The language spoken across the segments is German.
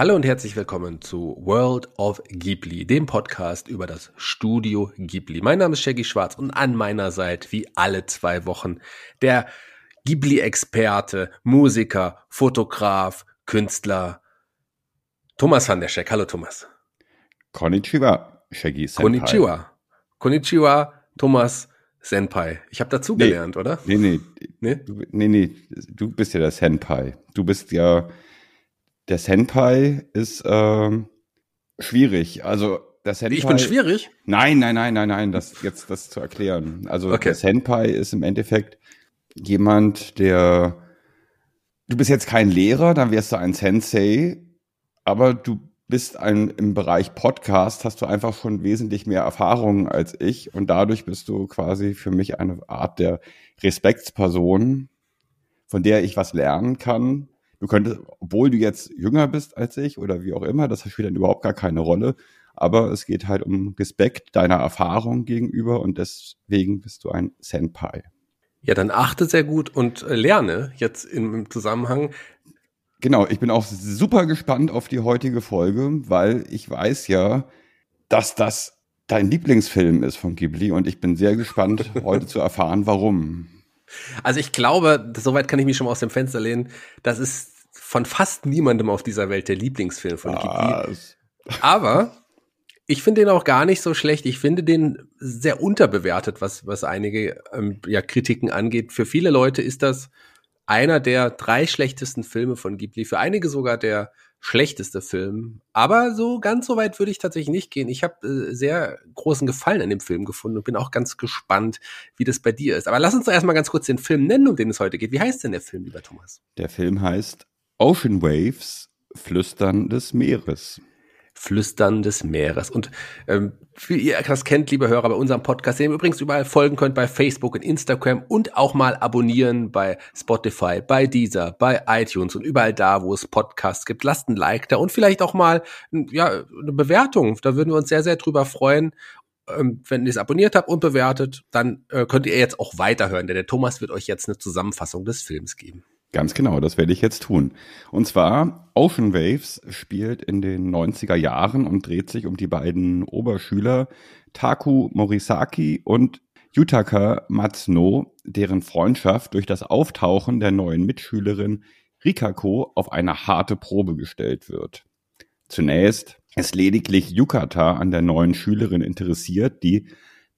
Hallo und herzlich willkommen zu World of Ghibli, dem Podcast über das Studio Ghibli. Mein Name ist Shaggy Schwarz und an meiner Seite, wie alle zwei Wochen, der Ghibli-Experte, Musiker, Fotograf, Künstler, Thomas Handeschek. Hallo Thomas. Konnichiwa, Shaggy Senpai. Konnichiwa. Konnichiwa, Thomas Senpai. Ich habe dazugelernt, nee, oder? Nee, nee. Nee? Nee, nee. Du bist ja der Senpai. Du bist ja der Senpai ist äh, schwierig. Also der Senpai. Ich bin schwierig? Nein, nein, nein, nein, nein, das jetzt das zu erklären. Also okay. der Senpai ist im Endeffekt jemand, der du bist jetzt kein Lehrer, dann wärst du ein Sensei, aber du bist ein im Bereich Podcast hast du einfach schon wesentlich mehr Erfahrung als ich und dadurch bist du quasi für mich eine Art der Respektsperson, von der ich was lernen kann Du könntest, obwohl du jetzt jünger bist als ich oder wie auch immer, das spielt dann überhaupt gar keine Rolle. Aber es geht halt um Respekt deiner Erfahrung gegenüber und deswegen bist du ein Senpai. Ja, dann achte sehr gut und äh, lerne jetzt im Zusammenhang. Genau, ich bin auch super gespannt auf die heutige Folge, weil ich weiß ja, dass das dein Lieblingsfilm ist von Ghibli und ich bin sehr gespannt, heute zu erfahren, warum. Also ich glaube, soweit kann ich mich schon mal aus dem Fenster lehnen, das ist von fast niemandem auf dieser Welt der Lieblingsfilm von Ghibli. Aber ich finde den auch gar nicht so schlecht. Ich finde den sehr unterbewertet, was, was einige ähm, ja, Kritiken angeht. Für viele Leute ist das einer der drei schlechtesten Filme von Ghibli. Für einige sogar der schlechteste Film. Aber so ganz so weit würde ich tatsächlich nicht gehen. Ich habe äh, sehr großen Gefallen an dem Film gefunden und bin auch ganz gespannt, wie das bei dir ist. Aber lass uns doch erstmal ganz kurz den Film nennen, um den es heute geht. Wie heißt denn der Film, lieber Thomas? Der Film heißt Ocean Waves, Flüstern des Meeres. Flüstern des Meeres. Und ähm, wie ihr das kennt, liebe Hörer, bei unserem Podcast, den ihr übrigens überall folgen könnt, bei Facebook und Instagram und auch mal abonnieren bei Spotify, bei Deezer, bei iTunes und überall da, wo es Podcasts gibt. Lasst ein Like da und vielleicht auch mal ja, eine Bewertung. Da würden wir uns sehr, sehr drüber freuen. Ähm, wenn ihr es abonniert habt und bewertet, dann äh, könnt ihr jetzt auch weiterhören, denn der Thomas wird euch jetzt eine Zusammenfassung des Films geben. Ganz genau, das werde ich jetzt tun. Und zwar Ocean Waves spielt in den 90er Jahren und dreht sich um die beiden Oberschüler Taku Morisaki und Yutaka Matsuno, deren Freundschaft durch das Auftauchen der neuen Mitschülerin Rikako auf eine harte Probe gestellt wird. Zunächst ist lediglich Yukata an der neuen Schülerin interessiert, die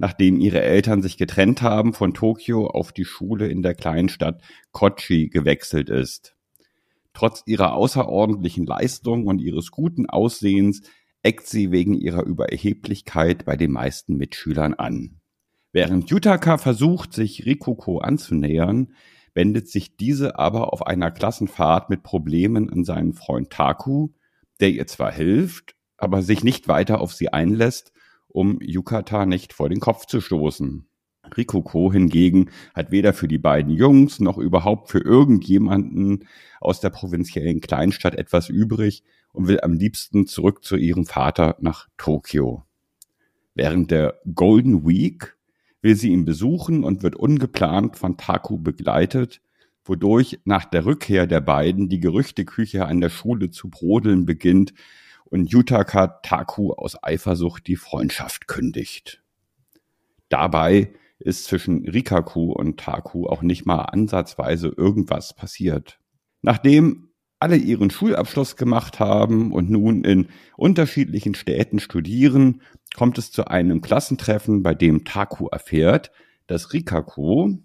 nachdem ihre Eltern sich getrennt haben, von Tokio auf die Schule in der kleinen Stadt Kochi gewechselt ist. Trotz ihrer außerordentlichen Leistung und ihres guten Aussehens eckt sie wegen ihrer Überheblichkeit bei den meisten Mitschülern an. Während Yutaka versucht, sich Rikoko anzunähern, wendet sich diese aber auf einer Klassenfahrt mit Problemen an seinen Freund Taku, der ihr zwar hilft, aber sich nicht weiter auf sie einlässt um Yukata nicht vor den Kopf zu stoßen. Rikoko hingegen hat weder für die beiden Jungs noch überhaupt für irgendjemanden aus der provinziellen Kleinstadt etwas übrig und will am liebsten zurück zu ihrem Vater nach Tokio. Während der Golden Week will sie ihn besuchen und wird ungeplant von Taku begleitet, wodurch nach der Rückkehr der beiden die Gerüchteküche an der Schule zu brodeln beginnt und Yutaka Taku aus Eifersucht die Freundschaft kündigt. Dabei ist zwischen Rikaku und Taku auch nicht mal ansatzweise irgendwas passiert. Nachdem alle ihren Schulabschluss gemacht haben und nun in unterschiedlichen Städten studieren, kommt es zu einem Klassentreffen, bei dem Taku erfährt, dass Rikaku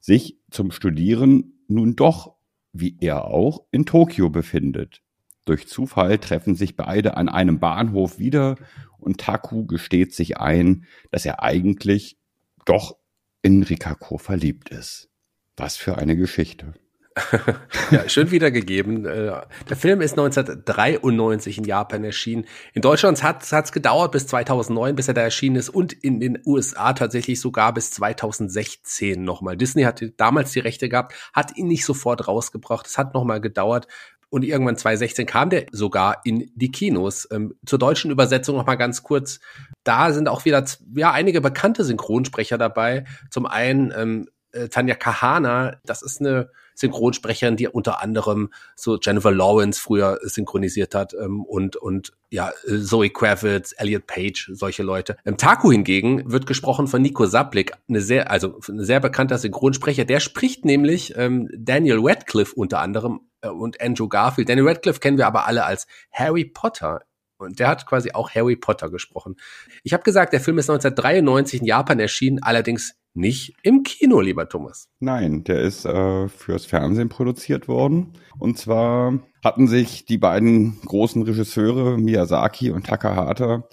sich zum Studieren nun doch, wie er auch, in Tokio befindet. Durch Zufall treffen sich beide an einem Bahnhof wieder und Taku gesteht sich ein, dass er eigentlich doch in Rikako verliebt ist. Was für eine Geschichte. ja, schön wiedergegeben. Äh, der Film ist 1993 in Japan erschienen. In Deutschland hat es gedauert bis 2009, bis er da erschienen ist und in den USA tatsächlich sogar bis 2016 nochmal. Disney hat damals die Rechte gehabt, hat ihn nicht sofort rausgebracht. Es hat nochmal gedauert. Und irgendwann 2016 kam der sogar in die Kinos. Ähm, zur deutschen Übersetzung noch mal ganz kurz. Da sind auch wieder ja einige bekannte Synchronsprecher dabei. Zum einen ähm, äh, Tanja Kahana, das ist eine Synchronsprecherin, die unter anderem so Jennifer Lawrence früher synchronisiert hat ähm, und und ja Zoe Kravitz, Elliot Page, solche Leute. Ähm, Taku hingegen wird gesprochen von Nico Saplik, eine sehr also ein sehr bekannter Synchronsprecher. Der spricht nämlich ähm, Daniel Radcliffe unter anderem äh, und Andrew Garfield. Daniel Radcliffe kennen wir aber alle als Harry Potter und der hat quasi auch Harry Potter gesprochen. Ich habe gesagt, der Film ist 1993 in Japan erschienen, allerdings nicht im Kino, lieber Thomas. Nein, der ist äh, fürs Fernsehen produziert worden. Und zwar hatten sich die beiden großen Regisseure Miyazaki und Takahata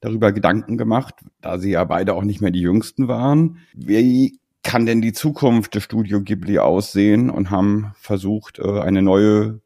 darüber Gedanken gemacht, da sie ja beide auch nicht mehr die Jüngsten waren. Wie kann denn die Zukunft des Studio Ghibli aussehen? Und haben versucht, äh, eine neue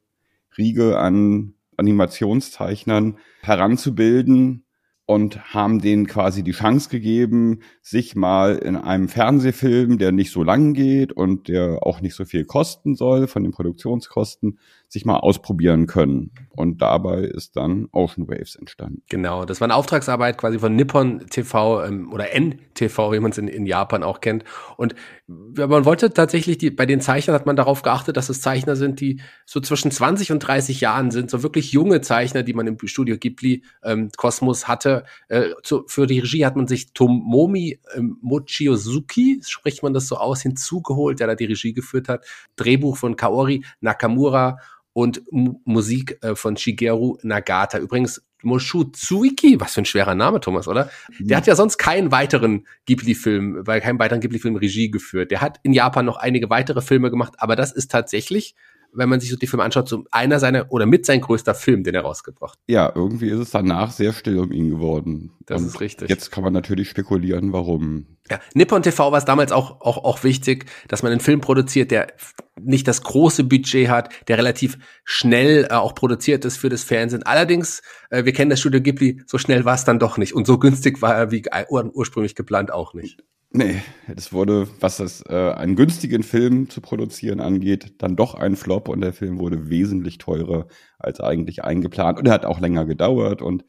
Riege an Animationszeichnern heranzubilden, und haben denen quasi die Chance gegeben, sich mal in einem Fernsehfilm, der nicht so lang geht und der auch nicht so viel kosten soll von den Produktionskosten, sich mal ausprobieren können. Und dabei ist dann Ocean Waves entstanden. Genau, das war eine Auftragsarbeit quasi von Nippon TV ähm, oder NTV, wie man es in, in Japan auch kennt. Und man wollte tatsächlich, die, bei den Zeichnern hat man darauf geachtet, dass es Zeichner sind, die so zwischen 20 und 30 Jahren sind, so wirklich junge Zeichner, die man im Studio Ghibli ähm, Kosmos hatte. Äh, zu, für die Regie hat man sich Tomomi ähm, Mochiyosuki, spricht man das so aus, hinzugeholt, der da die Regie geführt hat. Drehbuch von Kaori Nakamura und M Musik äh, von Shigeru Nagata. Übrigens, Moshu Tsuiki, was für ein schwerer Name, Thomas, oder? Der hat ja sonst keinen weiteren Ghibli-Film, bei keinem weiteren Ghibli-Film Regie geführt. Der hat in Japan noch einige weitere Filme gemacht, aber das ist tatsächlich wenn man sich so die Filme anschaut, so einer seiner oder mit sein größter Film, den er rausgebracht. Ja, irgendwie ist es danach sehr still um ihn geworden. Das Und ist richtig. Jetzt kann man natürlich spekulieren, warum. Ja, Nippon TV war es damals auch, auch, auch wichtig, dass man einen Film produziert, der nicht das große Budget hat, der relativ schnell äh, auch produziert ist für das Fernsehen. Allerdings, äh, wir kennen das Studio Ghibli, so schnell war es dann doch nicht. Und so günstig war er wie ursprünglich geplant auch nicht. Nee, es wurde, was das äh, einen günstigen Film zu produzieren angeht, dann doch ein Flop und der Film wurde wesentlich teurer als eigentlich eingeplant und er hat auch länger gedauert und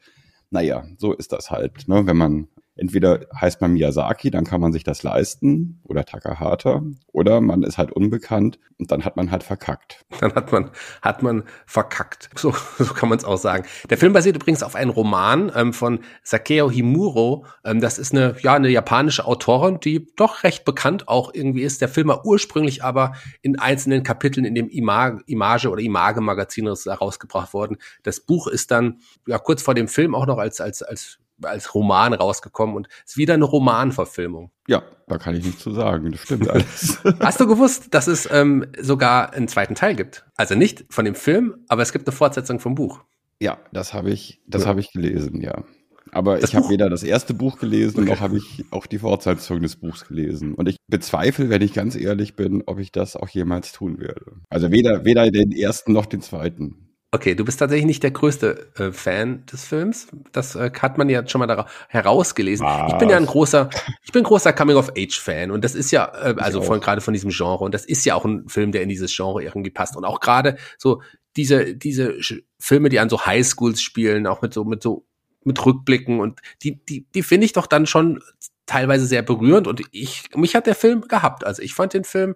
naja, so ist das halt, ne, wenn man entweder heißt man Miyazaki, dann kann man sich das leisten, oder Takahata, oder man ist halt unbekannt und dann hat man halt verkackt. Dann hat man, hat man verkackt. So, so kann man es auch sagen. Der Film basiert übrigens auf einem Roman ähm, von Sakeo Himuro. Ähm, das ist eine, ja, eine japanische Autorin, die doch recht bekannt auch irgendwie ist. Der Film war ursprünglich aber in einzelnen Kapiteln in dem Image, Image oder Image Magazin herausgebracht worden. Das Buch ist dann ja kurz vor dem Film auch noch als, als, als als Roman rausgekommen und ist wieder eine Romanverfilmung. Ja, da kann ich nichts zu sagen. Das stimmt alles. Hast du gewusst, dass es ähm, sogar einen zweiten Teil gibt? Also nicht von dem Film, aber es gibt eine Fortsetzung vom Buch. Ja, das habe ich, das ja. habe ich gelesen, ja. Aber das ich habe weder das erste Buch gelesen, okay. noch habe ich auch die Fortsetzung des Buchs gelesen. Und ich bezweifle, wenn ich ganz ehrlich bin, ob ich das auch jemals tun werde. Also weder, weder den ersten noch den zweiten. Okay, du bist tatsächlich nicht der größte äh, Fan des Films. Das äh, hat man ja schon mal herausgelesen. Was? Ich bin ja ein großer, ich bin großer Coming-of-Age-Fan und das ist ja, äh, also von gerade von diesem Genre und das ist ja auch ein Film, der in dieses Genre irgendwie passt und auch gerade so diese diese Filme, die an so Highschools spielen, auch mit so mit so mit Rückblicken und die die die finde ich doch dann schon teilweise sehr berührend und ich mich hat der Film gehabt. Also ich fand den Film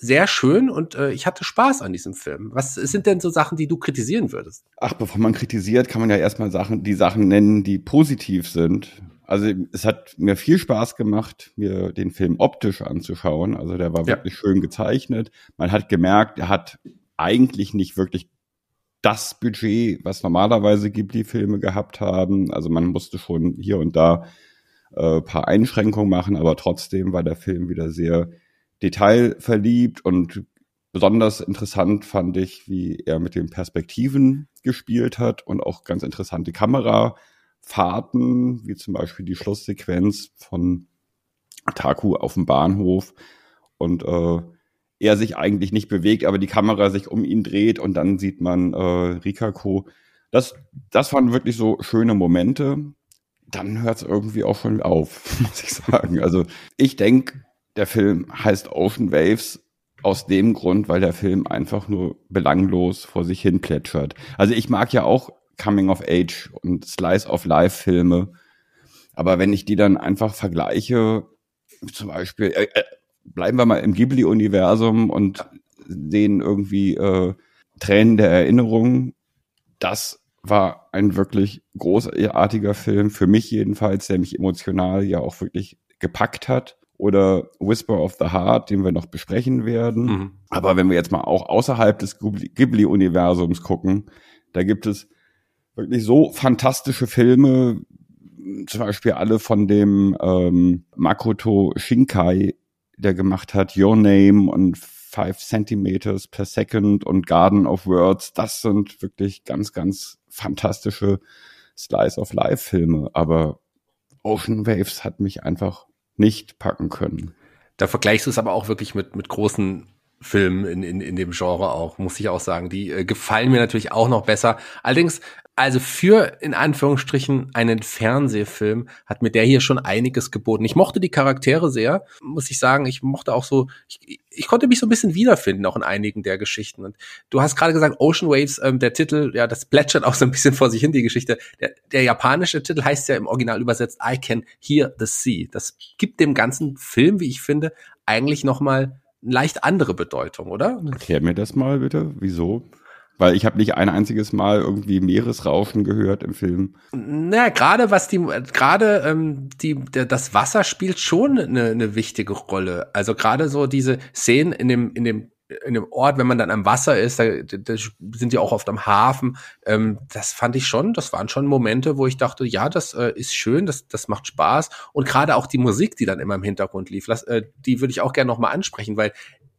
sehr schön und äh, ich hatte Spaß an diesem Film. Was sind denn so Sachen, die du kritisieren würdest? Ach, bevor man kritisiert, kann man ja erstmal Sachen, die Sachen nennen, die positiv sind. Also es hat mir viel Spaß gemacht, mir den Film optisch anzuschauen. Also der war ja. wirklich schön gezeichnet. Man hat gemerkt, er hat eigentlich nicht wirklich das Budget, was normalerweise Ghibli-Filme gehabt haben. Also man musste schon hier und da äh, paar Einschränkungen machen, aber trotzdem war der Film wieder sehr detailverliebt und besonders interessant fand ich, wie er mit den Perspektiven gespielt hat und auch ganz interessante Kamerafahrten, wie zum Beispiel die Schlusssequenz von Taku auf dem Bahnhof und äh, er sich eigentlich nicht bewegt, aber die Kamera sich um ihn dreht und dann sieht man äh, Rikako. Das, das waren wirklich so schöne Momente. Dann hört es irgendwie auch schon auf, muss ich sagen. Also ich denke, der Film heißt Ocean Waves aus dem Grund, weil der Film einfach nur belanglos vor sich hin plätschert. Also ich mag ja auch Coming of Age und Slice of Life Filme, aber wenn ich die dann einfach vergleiche, zum Beispiel, äh, äh, bleiben wir mal im Ghibli-Universum und sehen irgendwie äh, Tränen der Erinnerung, das war ein wirklich großartiger Film, für mich jedenfalls, der mich emotional ja auch wirklich gepackt hat oder Whisper of the Heart, den wir noch besprechen werden. Mhm. Aber wenn wir jetzt mal auch außerhalb des Ghibli-Universums gucken, da gibt es wirklich so fantastische Filme, zum Beispiel alle von dem ähm, Makoto Shinkai, der gemacht hat Your Name und Five Centimeters per Second und Garden of Words. Das sind wirklich ganz, ganz fantastische Slice of Life Filme. Aber Ocean Waves hat mich einfach nicht packen können. Da vergleichst du es aber auch wirklich mit, mit großen Filmen in, in, in dem Genre auch, muss ich auch sagen. Die äh, gefallen mir natürlich auch noch besser. Allerdings also für in Anführungsstrichen einen Fernsehfilm hat mir der hier schon einiges geboten. Ich mochte die Charaktere sehr, muss ich sagen. Ich mochte auch so, ich, ich konnte mich so ein bisschen wiederfinden auch in einigen der Geschichten. Und du hast gerade gesagt, Ocean Waves, ähm, der Titel, ja, das plätschert auch so ein bisschen vor sich hin die Geschichte. Der, der japanische Titel heißt ja im Original übersetzt I Can Hear the Sea. Das gibt dem ganzen Film, wie ich finde, eigentlich noch mal eine leicht andere Bedeutung, oder? Erklär mir das mal bitte. Wieso? Weil ich habe nicht ein einziges Mal irgendwie Meeresrauschen gehört im Film. Na, gerade was die, gerade ähm, die, das Wasser spielt schon eine, eine wichtige Rolle. Also gerade so diese Szenen in dem, in dem in dem Ort, wenn man dann am Wasser ist, da, da sind die auch oft am Hafen. Ähm, das fand ich schon, das waren schon Momente, wo ich dachte, ja, das äh, ist schön, das, das macht Spaß. Und gerade auch die Musik, die dann immer im Hintergrund lief, lass, äh, die würde ich auch gerne nochmal ansprechen, weil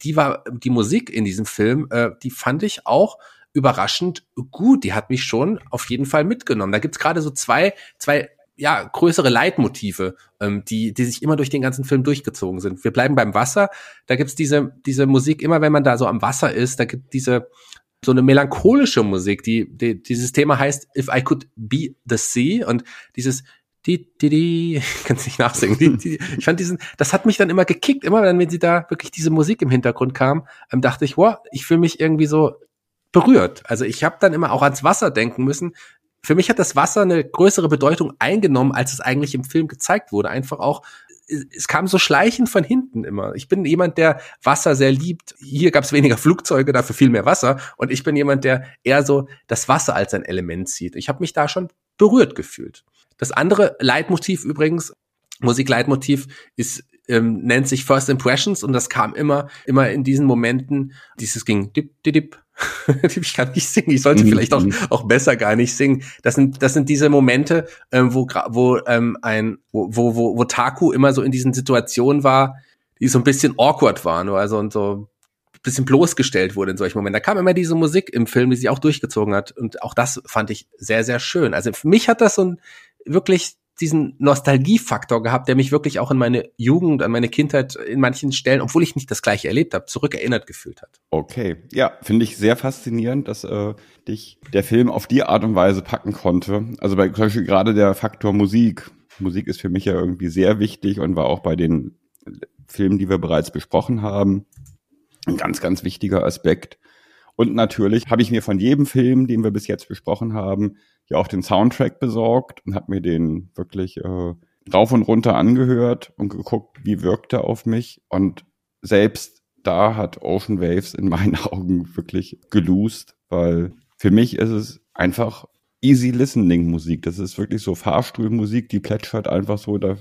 die war, die Musik in diesem Film, äh, die fand ich auch überraschend gut. Die hat mich schon auf jeden Fall mitgenommen. Da gibt's gerade so zwei, zwei ja, größere Leitmotive, ähm, die, die sich immer durch den ganzen Film durchgezogen sind. Wir bleiben beim Wasser. Da gibt's diese, diese Musik, immer wenn man da so am Wasser ist, da gibt diese so eine melancholische Musik, die, die dieses Thema heißt If I Could Be the Sea und dieses die, die, die, kannst nicht nachsingen. Die, die, ich fand diesen, das hat mich dann immer gekickt, immer dann, wenn sie da wirklich diese Musik im Hintergrund kam, ähm, dachte ich, wow, ich fühle mich irgendwie so berührt. Also ich habe dann immer auch ans Wasser denken müssen. Für mich hat das Wasser eine größere Bedeutung eingenommen, als es eigentlich im Film gezeigt wurde. Einfach auch, es kam so schleichend von hinten immer. Ich bin jemand, der Wasser sehr liebt. Hier gab es weniger Flugzeuge, dafür viel mehr Wasser. Und ich bin jemand, der eher so das Wasser als ein Element sieht. Ich habe mich da schon berührt gefühlt. Das andere Leitmotiv übrigens, Musikleitmotiv, ist ähm, nennt sich First Impressions und das kam immer, immer in diesen Momenten, dieses ging dip, dip, dip. ich kann nicht singen, ich sollte mhm. vielleicht auch, auch besser gar nicht singen. Das sind, das sind diese Momente, ähm, wo, wo ähm, ein, wo, wo, wo, wo Taku immer so in diesen Situationen war, die so ein bisschen awkward waren, also und so ein bisschen bloßgestellt wurde in solchen Momenten. Da kam immer diese Musik im Film, die sich auch durchgezogen hat. Und auch das fand ich sehr, sehr schön. Also für mich hat das so ein wirklich diesen Nostalgiefaktor gehabt, der mich wirklich auch in meine Jugend, an meine Kindheit in manchen Stellen, obwohl ich nicht das gleiche erlebt habe, zurückerinnert gefühlt hat. Okay, ja, finde ich sehr faszinierend, dass äh, dich der Film auf die Art und Weise packen konnte. Also bei zum Beispiel gerade der Faktor Musik. Musik ist für mich ja irgendwie sehr wichtig und war auch bei den Filmen, die wir bereits besprochen haben, ein ganz, ganz wichtiger Aspekt. Und natürlich habe ich mir von jedem Film, den wir bis jetzt besprochen haben, ja auch den Soundtrack besorgt und habe mir den wirklich äh, rauf und runter angehört und geguckt, wie wirkt er auf mich. Und selbst da hat Ocean Waves in meinen Augen wirklich geloost, weil für mich ist es einfach easy listening Musik. Das ist wirklich so Fahrstuhlmusik, die plätschert einfach so da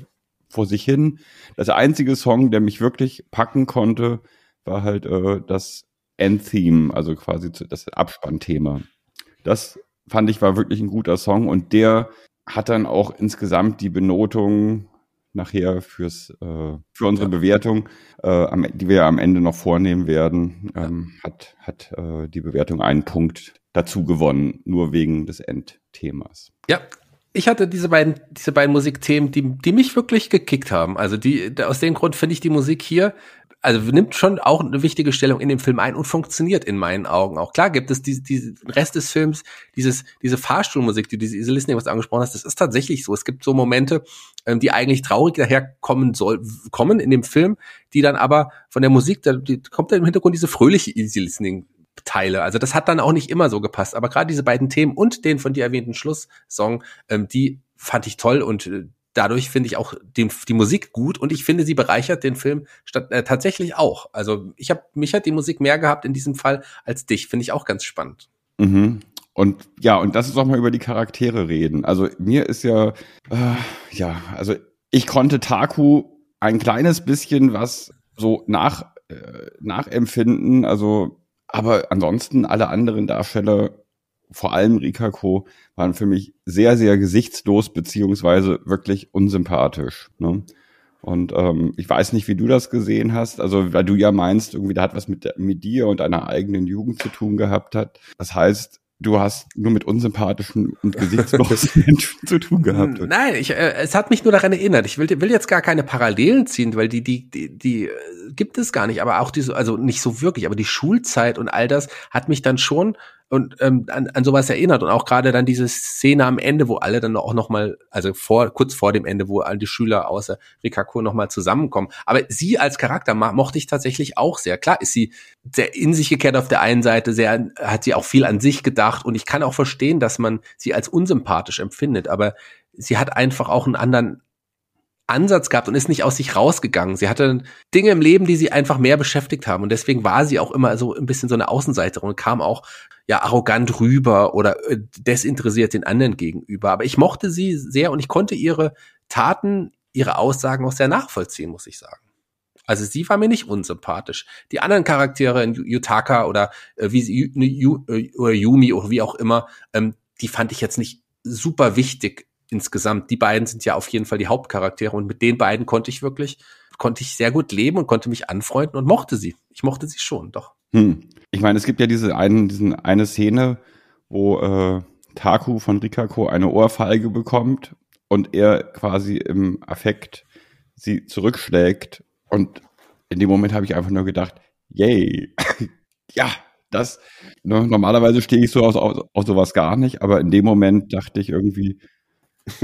vor sich hin. Das einzige Song, der mich wirklich packen konnte, war halt äh, das Endtheme, also quasi das Abspannthema. Das fand ich war wirklich ein guter Song und der hat dann auch insgesamt die Benotung nachher fürs äh, für unsere Bewertung, äh, am, die wir am Ende noch vornehmen werden, ähm, hat hat äh, die Bewertung einen Punkt dazu gewonnen, nur wegen des Endthemas. Ja, ich hatte diese beiden, diese beiden Musikthemen, die, die mich wirklich gekickt haben. Also die, aus dem Grund finde ich die Musik hier also nimmt schon auch eine wichtige Stellung in dem Film ein und funktioniert in meinen Augen auch. Klar gibt es die, die Rest des Films, dieses, diese Fahrstuhlmusik, die diese Easy Listening, was du angesprochen hast, das ist tatsächlich so. Es gibt so Momente, ähm, die eigentlich traurig daherkommen soll, kommen in dem Film, die dann aber von der Musik, da die, kommt da im Hintergrund diese fröhliche Easy Listening Teile. Also das hat dann auch nicht immer so gepasst. Aber gerade diese beiden Themen und den von dir erwähnten Schlusssong, ähm, die fand ich toll und äh, dadurch finde ich auch den, die Musik gut und ich finde, sie bereichert den Film statt, äh, tatsächlich auch. Also ich habe mich hat die Musik mehr gehabt in diesem Fall als dich. Finde ich auch ganz spannend. Mhm. Und ja, und das ist auch mal über die Charaktere reden. Also mir ist ja, äh, ja, also ich konnte Taku ein kleines bisschen was so nach, äh, nachempfinden. Also, aber ansonsten alle anderen Darsteller vor allem Rikako waren für mich sehr, sehr gesichtslos beziehungsweise wirklich unsympathisch. Ne? Und ähm, ich weiß nicht, wie du das gesehen hast. Also, weil du ja meinst, irgendwie, da hat was mit, mit dir und deiner eigenen Jugend zu tun gehabt hat. Das heißt, du hast nur mit unsympathischen und gesichtslosen Menschen zu tun gehabt. Nein, ich, äh, es hat mich nur daran erinnert. Ich will, will jetzt gar keine Parallelen ziehen, weil die, die, die, die äh, gibt es gar nicht. Aber auch diese, also nicht so wirklich, aber die Schulzeit und all das hat mich dann schon und ähm, an, an sowas erinnert und auch gerade dann diese Szene am Ende, wo alle dann auch noch mal, also vor kurz vor dem Ende, wo all die Schüler außer Rikako noch mal zusammenkommen. Aber sie als Charakter mochte ich tatsächlich auch sehr. Klar ist sie sehr in sich gekehrt auf der einen Seite, sehr hat sie auch viel an sich gedacht und ich kann auch verstehen, dass man sie als unsympathisch empfindet, aber sie hat einfach auch einen anderen Ansatz gehabt und ist nicht aus sich rausgegangen. Sie hatte Dinge im Leben, die sie einfach mehr beschäftigt haben und deswegen war sie auch immer so ein bisschen so eine Außenseiterin und kam auch ja arrogant rüber oder äh, desinteressiert den anderen gegenüber. Aber ich mochte sie sehr und ich konnte ihre Taten, ihre Aussagen auch sehr nachvollziehen, muss ich sagen. Also sie war mir nicht unsympathisch. Die anderen Charaktere in Yutaka oder äh, wie sie, äh, oder Yumi oder wie auch immer, ähm, die fand ich jetzt nicht super wichtig insgesamt. Die beiden sind ja auf jeden Fall die Hauptcharaktere und mit den beiden konnte ich wirklich, konnte ich sehr gut leben und konnte mich anfreunden und mochte sie. Ich mochte sie schon, doch. Hm. Ich meine, es gibt ja diese einen, diesen eine Szene, wo äh, Taku von Rikako eine Ohrfeige bekommt und er quasi im Affekt sie zurückschlägt. Und in dem Moment habe ich einfach nur gedacht, yay, ja, das, ne, normalerweise stehe ich so aus, aus, aus sowas gar nicht, aber in dem Moment dachte ich irgendwie,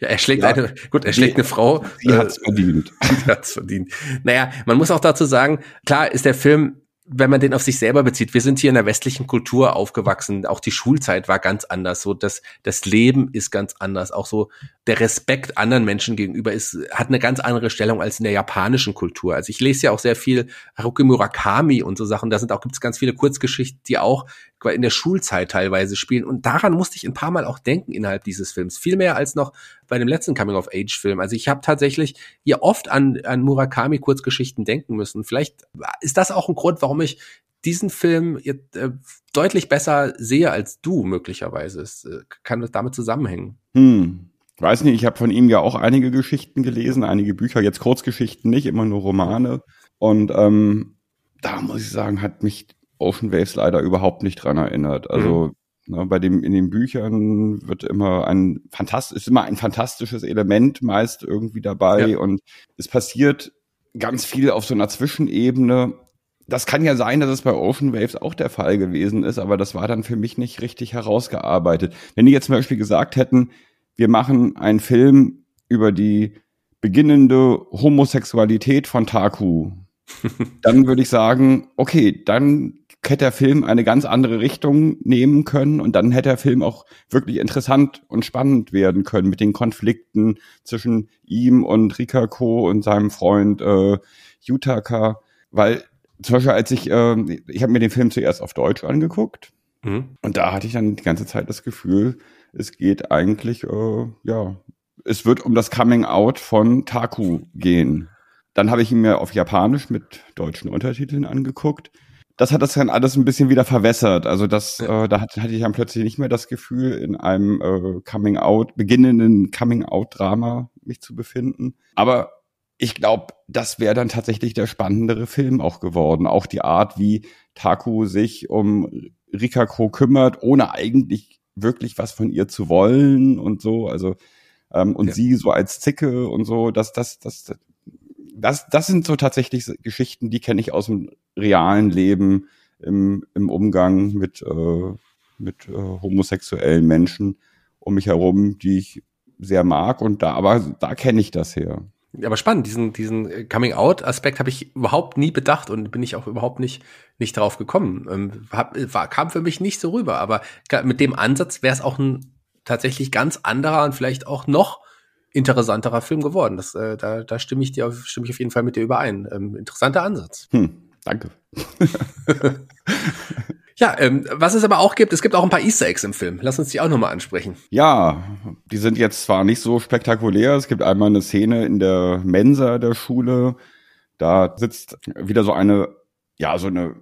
ja, er schlägt ja, eine, gut, er schlägt eine Frau. Sie hat's verdient. Sie hat's verdient. Naja, man muss auch dazu sagen, klar ist der Film wenn man den auf sich selber bezieht, wir sind hier in der westlichen Kultur aufgewachsen, auch die Schulzeit war ganz anders, so das, das Leben ist ganz anders, auch so der Respekt anderen Menschen gegenüber ist, hat eine ganz andere Stellung als in der japanischen Kultur. Also ich lese ja auch sehr viel Haruki Murakami und so Sachen, da sind auch, gibt es ganz viele Kurzgeschichten, die auch in der Schulzeit teilweise spielen. Und daran musste ich ein paar Mal auch denken innerhalb dieses Films. Viel mehr als noch bei dem letzten Coming-of-Age-Film. Also ich habe tatsächlich hier oft an, an Murakami-Kurzgeschichten denken müssen. Vielleicht ist das auch ein Grund, warum ich diesen Film jetzt, äh, deutlich besser sehe als du möglicherweise. Es äh, kann das damit zusammenhängen. Hm. Weiß nicht, ich habe von ihm ja auch einige Geschichten gelesen, einige Bücher, jetzt Kurzgeschichten nicht, immer nur Romane. Und ähm, da muss ich sagen, hat mich Ocean Waves leider überhaupt nicht dran erinnert. Also mhm. ne, bei dem in den Büchern wird immer ein fantastisch ist immer ein fantastisches Element meist irgendwie dabei ja. und es passiert ganz viel auf so einer Zwischenebene. Das kann ja sein, dass es bei Ocean Waves auch der Fall gewesen ist, aber das war dann für mich nicht richtig herausgearbeitet. Wenn die jetzt zum Beispiel gesagt hätten, wir machen einen Film über die beginnende Homosexualität von Taku, dann würde ich sagen, okay, dann hätte der Film eine ganz andere Richtung nehmen können und dann hätte der Film auch wirklich interessant und spannend werden können mit den Konflikten zwischen ihm und Rikako und seinem Freund äh, Yutaka, weil zum Beispiel als ich, äh, ich habe mir den Film zuerst auf Deutsch angeguckt mhm. und da hatte ich dann die ganze Zeit das Gefühl, es geht eigentlich, äh, ja, es wird um das Coming Out von Taku gehen. Dann habe ich ihn mir auf Japanisch mit deutschen Untertiteln angeguckt das hat das dann alles ein bisschen wieder verwässert. Also das, ja. äh, da hatte, hatte ich dann plötzlich nicht mehr das Gefühl, in einem äh, Coming Out, beginnenden Coming Out Drama mich zu befinden. Aber ich glaube, das wäre dann tatsächlich der spannendere Film auch geworden. Auch die Art, wie Taku sich um Rikako kümmert, ohne eigentlich wirklich was von ihr zu wollen und so. Also ähm, und ja. sie so als Zicke und so. Das, das, das, das, das sind so tatsächlich Geschichten, die kenne ich aus dem realen Leben im, im Umgang mit, äh, mit äh, homosexuellen Menschen um mich herum, die ich sehr mag und da, aber da kenne ich das her. Aber spannend, diesen, diesen Coming-out-Aspekt habe ich überhaupt nie bedacht und bin ich auch überhaupt nicht, nicht drauf gekommen. Ähm, hab, war, kam für mich nicht so rüber, aber mit dem Ansatz wäre es auch ein tatsächlich ganz anderer und vielleicht auch noch interessanterer Film geworden. Das, äh, da, da stimme ich dir auf, stimme ich auf jeden Fall mit dir überein. Ähm, interessanter Ansatz. Hm, danke. ja, ähm, was es aber auch gibt, es gibt auch ein paar Easter Eggs im Film. Lass uns die auch nochmal ansprechen. Ja, die sind jetzt zwar nicht so spektakulär. Es gibt einmal eine Szene in der Mensa der Schule. Da sitzt wieder so eine, ja, so eine,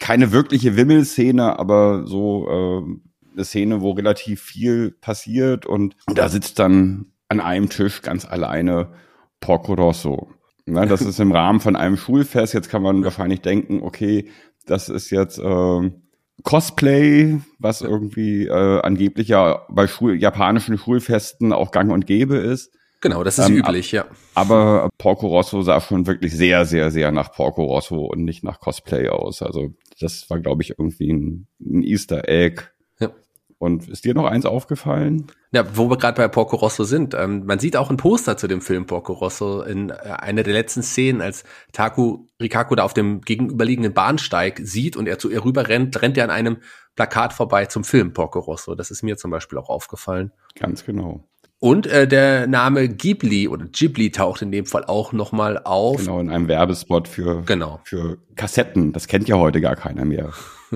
keine wirkliche Wimmelszene, aber so äh, eine Szene, wo relativ viel passiert und da sitzt dann an einem Tisch ganz alleine Porco Rosso. Ja, das ist im Rahmen von einem Schulfest. Jetzt kann man wahrscheinlich denken, okay, das ist jetzt äh, Cosplay, was irgendwie äh, angeblich ja bei Schul japanischen Schulfesten auch gang und gäbe ist. Genau, das ist ähm, üblich, ja. Aber Porco Rosso sah schon wirklich sehr, sehr, sehr nach Porco Rosso und nicht nach Cosplay aus. Also das war, glaube ich, irgendwie ein, ein Easter Egg und ist dir noch eins aufgefallen? Ja, wo wir gerade bei Porco Rosso sind. Ähm, man sieht auch ein Poster zu dem Film Porco Rosso in äh, einer der letzten Szenen, als Taku Rikaku da auf dem gegenüberliegenden Bahnsteig sieht und er zu ihr rüber rennt, rennt er an einem Plakat vorbei zum Film Porco Rosso. Das ist mir zum Beispiel auch aufgefallen. Ganz genau. Und äh, der Name Ghibli oder Ghibli taucht in dem Fall auch nochmal auf. Genau, in einem Werbespot für, genau. für Kassetten. Das kennt ja heute gar keiner mehr.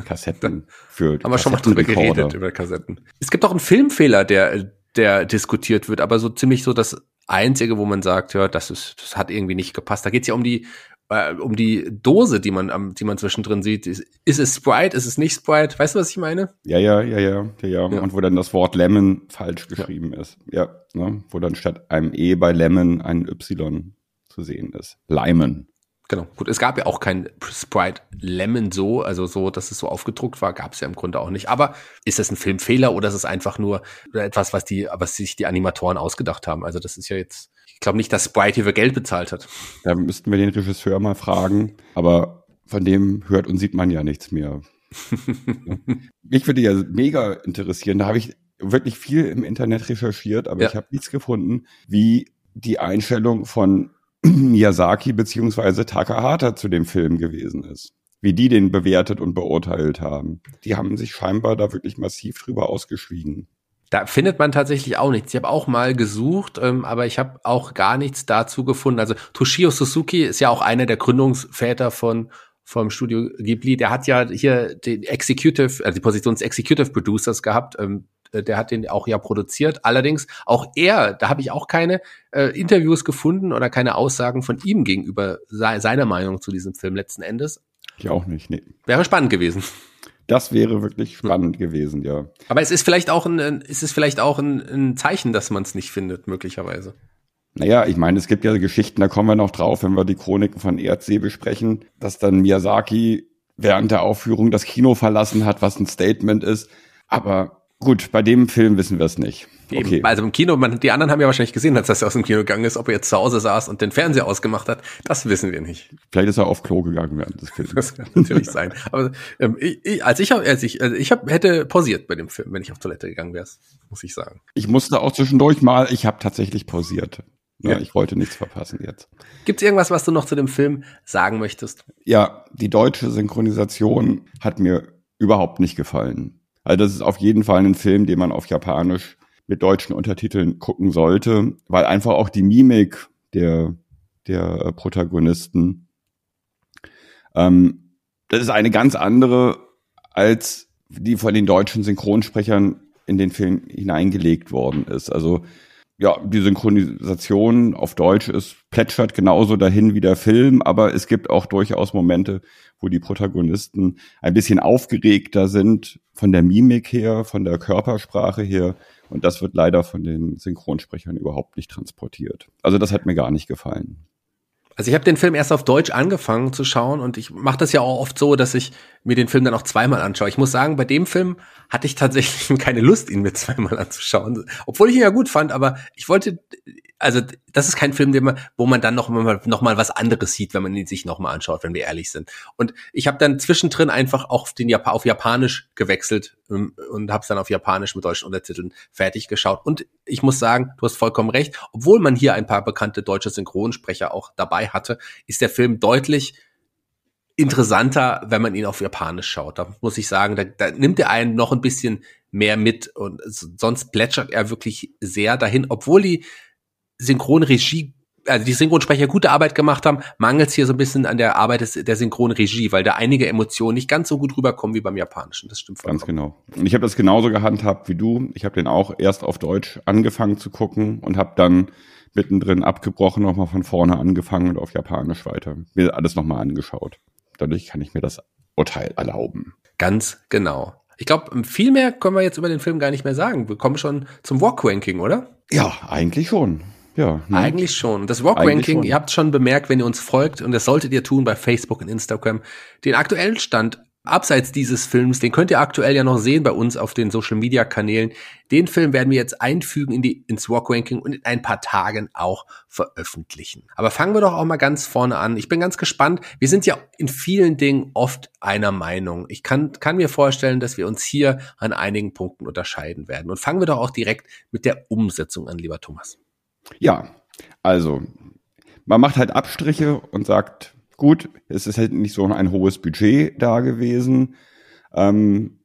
Kassetten für Haben wir schon mal drüber geredet, über Kassetten. Es gibt auch einen Filmfehler, der, der diskutiert wird, aber so ziemlich so das Einzige, wo man sagt, ja, das ist, das hat irgendwie nicht gepasst. Da geht es ja um die, äh, um die Dose, die man, am, die man zwischendrin sieht. Ist, ist es Sprite? Ist es nicht Sprite? Weißt du, was ich meine? Ja, ja, ja, ja, ja, ja. Und wo dann das Wort Lemon falsch geschrieben ja. ist. Ja, ne? wo dann statt einem E bei Lemon ein Y zu sehen ist. Lemon. Genau, gut. Es gab ja auch kein Sprite Lemon so, also so, dass es so aufgedruckt war, gab es ja im Grunde auch nicht. Aber ist das ein Filmfehler oder ist es einfach nur etwas, was die, was sich die Animatoren ausgedacht haben? Also das ist ja jetzt, ich glaube nicht, dass Sprite hier für Geld bezahlt hat. Da müssten wir den Regisseur mal fragen, aber von dem hört und sieht man ja nichts mehr. Mich würde ja mega interessieren. Da habe ich wirklich viel im Internet recherchiert, aber ja. ich habe nichts gefunden, wie die Einstellung von Miyazaki beziehungsweise Takahata zu dem Film gewesen ist. Wie die den bewertet und beurteilt haben. Die haben sich scheinbar da wirklich massiv drüber ausgeschwiegen. Da findet man tatsächlich auch nichts. Ich habe auch mal gesucht, ähm, aber ich habe auch gar nichts dazu gefunden. Also Toshio Suzuki ist ja auch einer der Gründungsväter von vom Studio Ghibli. Der hat ja hier den Executive, also die Position des Executive Producers gehabt. Ähm, äh, der hat den auch ja produziert. Allerdings auch er, da habe ich auch keine äh, Interviews gefunden oder keine Aussagen von ihm gegenüber se seiner Meinung zu diesem Film letzten Endes. Ich auch nicht, nee. Wäre spannend gewesen. Das wäre wirklich spannend gewesen, ja. Aber es ist vielleicht auch ein, es ist vielleicht auch ein, ein Zeichen, dass man es nicht findet, möglicherweise. Naja, ich meine, es gibt ja Geschichten, da kommen wir noch drauf, wenn wir die Chroniken von Erdsee besprechen, dass dann Miyazaki während der Aufführung das Kino verlassen hat, was ein Statement ist. Aber Gut, bei dem Film wissen wir es nicht. Okay. Also im Kino, man, die anderen haben ja wahrscheinlich gesehen, als das aus dem Kino gegangen ist, ob er jetzt zu Hause saß und den Fernseher ausgemacht hat, das wissen wir nicht. Vielleicht ist er auf Klo gegangen während des Films. Das kann natürlich sein. Aber ähm, ich, ich, als ich, als ich, also ich hab, hätte pausiert bei dem Film, wenn ich auf Toilette gegangen wäre, muss ich sagen. Ich musste auch zwischendurch mal, ich habe tatsächlich pausiert. Ja, ja, ich wollte nichts verpassen jetzt. Gibt es irgendwas, was du noch zu dem Film sagen möchtest? Ja, die deutsche Synchronisation hat mir überhaupt nicht gefallen. Also das ist auf jeden Fall ein Film, den man auf Japanisch mit deutschen Untertiteln gucken sollte, weil einfach auch die Mimik der, der äh, Protagonisten, ähm, das ist eine ganz andere als die von den deutschen Synchronsprechern in den Film hineingelegt worden ist. Also ja, die Synchronisation auf Deutsch ist plätschert genauso dahin wie der Film, aber es gibt auch durchaus Momente, wo die Protagonisten ein bisschen aufgeregter sind von der Mimik her, von der Körpersprache her. Und das wird leider von den Synchronsprechern überhaupt nicht transportiert. Also das hat mir gar nicht gefallen. Also ich habe den Film erst auf Deutsch angefangen zu schauen und ich mache das ja auch oft so, dass ich mir den Film dann auch zweimal anschaue. Ich muss sagen, bei dem Film hatte ich tatsächlich keine Lust, ihn mir zweimal anzuschauen, obwohl ich ihn ja gut fand, aber ich wollte also das ist kein Film, den man, wo man dann noch mal, noch mal was anderes sieht, wenn man ihn sich noch mal anschaut, wenn wir ehrlich sind. Und ich habe dann zwischendrin einfach auf, den Jap auf Japanisch gewechselt ähm, und habe es dann auf Japanisch mit deutschen Untertiteln fertig geschaut. Und ich muss sagen, du hast vollkommen recht, obwohl man hier ein paar bekannte deutsche Synchronsprecher auch dabei hatte, ist der Film deutlich interessanter, wenn man ihn auf Japanisch schaut. Da muss ich sagen, da, da nimmt er einen noch ein bisschen mehr mit und sonst plätschert er wirklich sehr dahin, obwohl die Synchronregie, also die Synchronsprecher gute Arbeit gemacht haben, mangelt es hier so ein bisschen an der Arbeit des, der Synchronregie, weil da einige Emotionen nicht ganz so gut rüberkommen wie beim Japanischen. Das stimmt vollkommen. Ganz genau. Und ich habe das genauso gehandhabt wie du. Ich habe den auch erst auf Deutsch angefangen zu gucken und habe dann mittendrin abgebrochen, nochmal von vorne angefangen und auf Japanisch weiter. Mir alles nochmal angeschaut. Dadurch kann ich mir das Urteil erlauben. Ganz genau. Ich glaube, viel mehr können wir jetzt über den Film gar nicht mehr sagen. Wir kommen schon zum Walk-Ranking, oder? Ja, eigentlich schon. Ja, ne? Eigentlich schon. Das Walk-Ranking, ihr habt schon bemerkt, wenn ihr uns folgt, und das solltet ihr tun bei Facebook und Instagram, den aktuellen Stand abseits dieses Films, den könnt ihr aktuell ja noch sehen bei uns auf den Social Media Kanälen. Den Film werden wir jetzt einfügen in die, ins Walk Ranking und in ein paar Tagen auch veröffentlichen. Aber fangen wir doch auch mal ganz vorne an. Ich bin ganz gespannt. Wir sind ja in vielen Dingen oft einer Meinung. Ich kann, kann mir vorstellen, dass wir uns hier an einigen Punkten unterscheiden werden. Und fangen wir doch auch direkt mit der Umsetzung an, lieber Thomas. Ja, also man macht halt Abstriche und sagt, gut, es ist halt nicht so ein hohes Budget da gewesen. Ähm,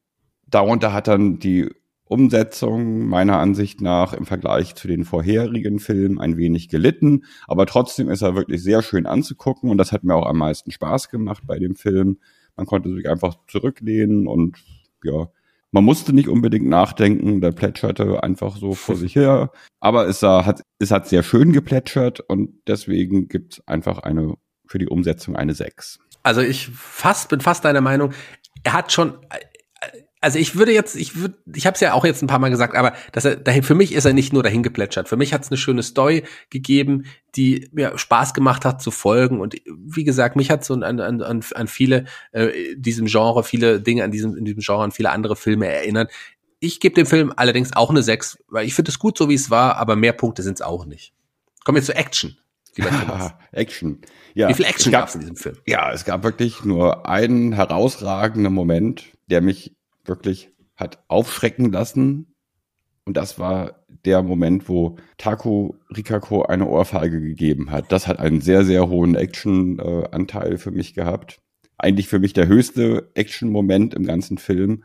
darunter hat dann die Umsetzung meiner Ansicht nach im Vergleich zu den vorherigen Filmen ein wenig gelitten, aber trotzdem ist er wirklich sehr schön anzugucken und das hat mir auch am meisten Spaß gemacht bei dem Film. Man konnte sich einfach zurücklehnen und ja, man musste nicht unbedingt nachdenken, der plätscherte einfach so vor sich her. Aber es, hat, es hat sehr schön geplätschert und deswegen gibt es einfach eine für die Umsetzung eine 6. Also ich fast bin fast deiner Meinung. Er hat schon also ich würde jetzt, ich würde, ich habe es ja auch jetzt ein paar Mal gesagt, aber dass er, dahin, für mich ist er nicht nur dahin geplätschert. Für mich hat es eine schöne Story gegeben, die mir Spaß gemacht hat zu folgen. Und wie gesagt, mich hat so an, an, an, an viele äh, diesem Genre, viele Dinge an diesem, in diesem Genre, an viele andere Filme erinnert. Ich gebe dem Film allerdings auch eine 6, weil ich finde es gut, so wie es war, aber mehr Punkte sind es auch nicht. Kommen wir zu Action. Action. Ja. Wie viel Action gab es in diesem Film? Ja, es gab wirklich nur einen herausragenden Moment, der mich wirklich hat aufschrecken lassen. Und das war der Moment, wo Taku Rikako eine Ohrfeige gegeben hat. Das hat einen sehr, sehr hohen Action-Anteil für mich gehabt. Eigentlich für mich der höchste Action-Moment im ganzen Film.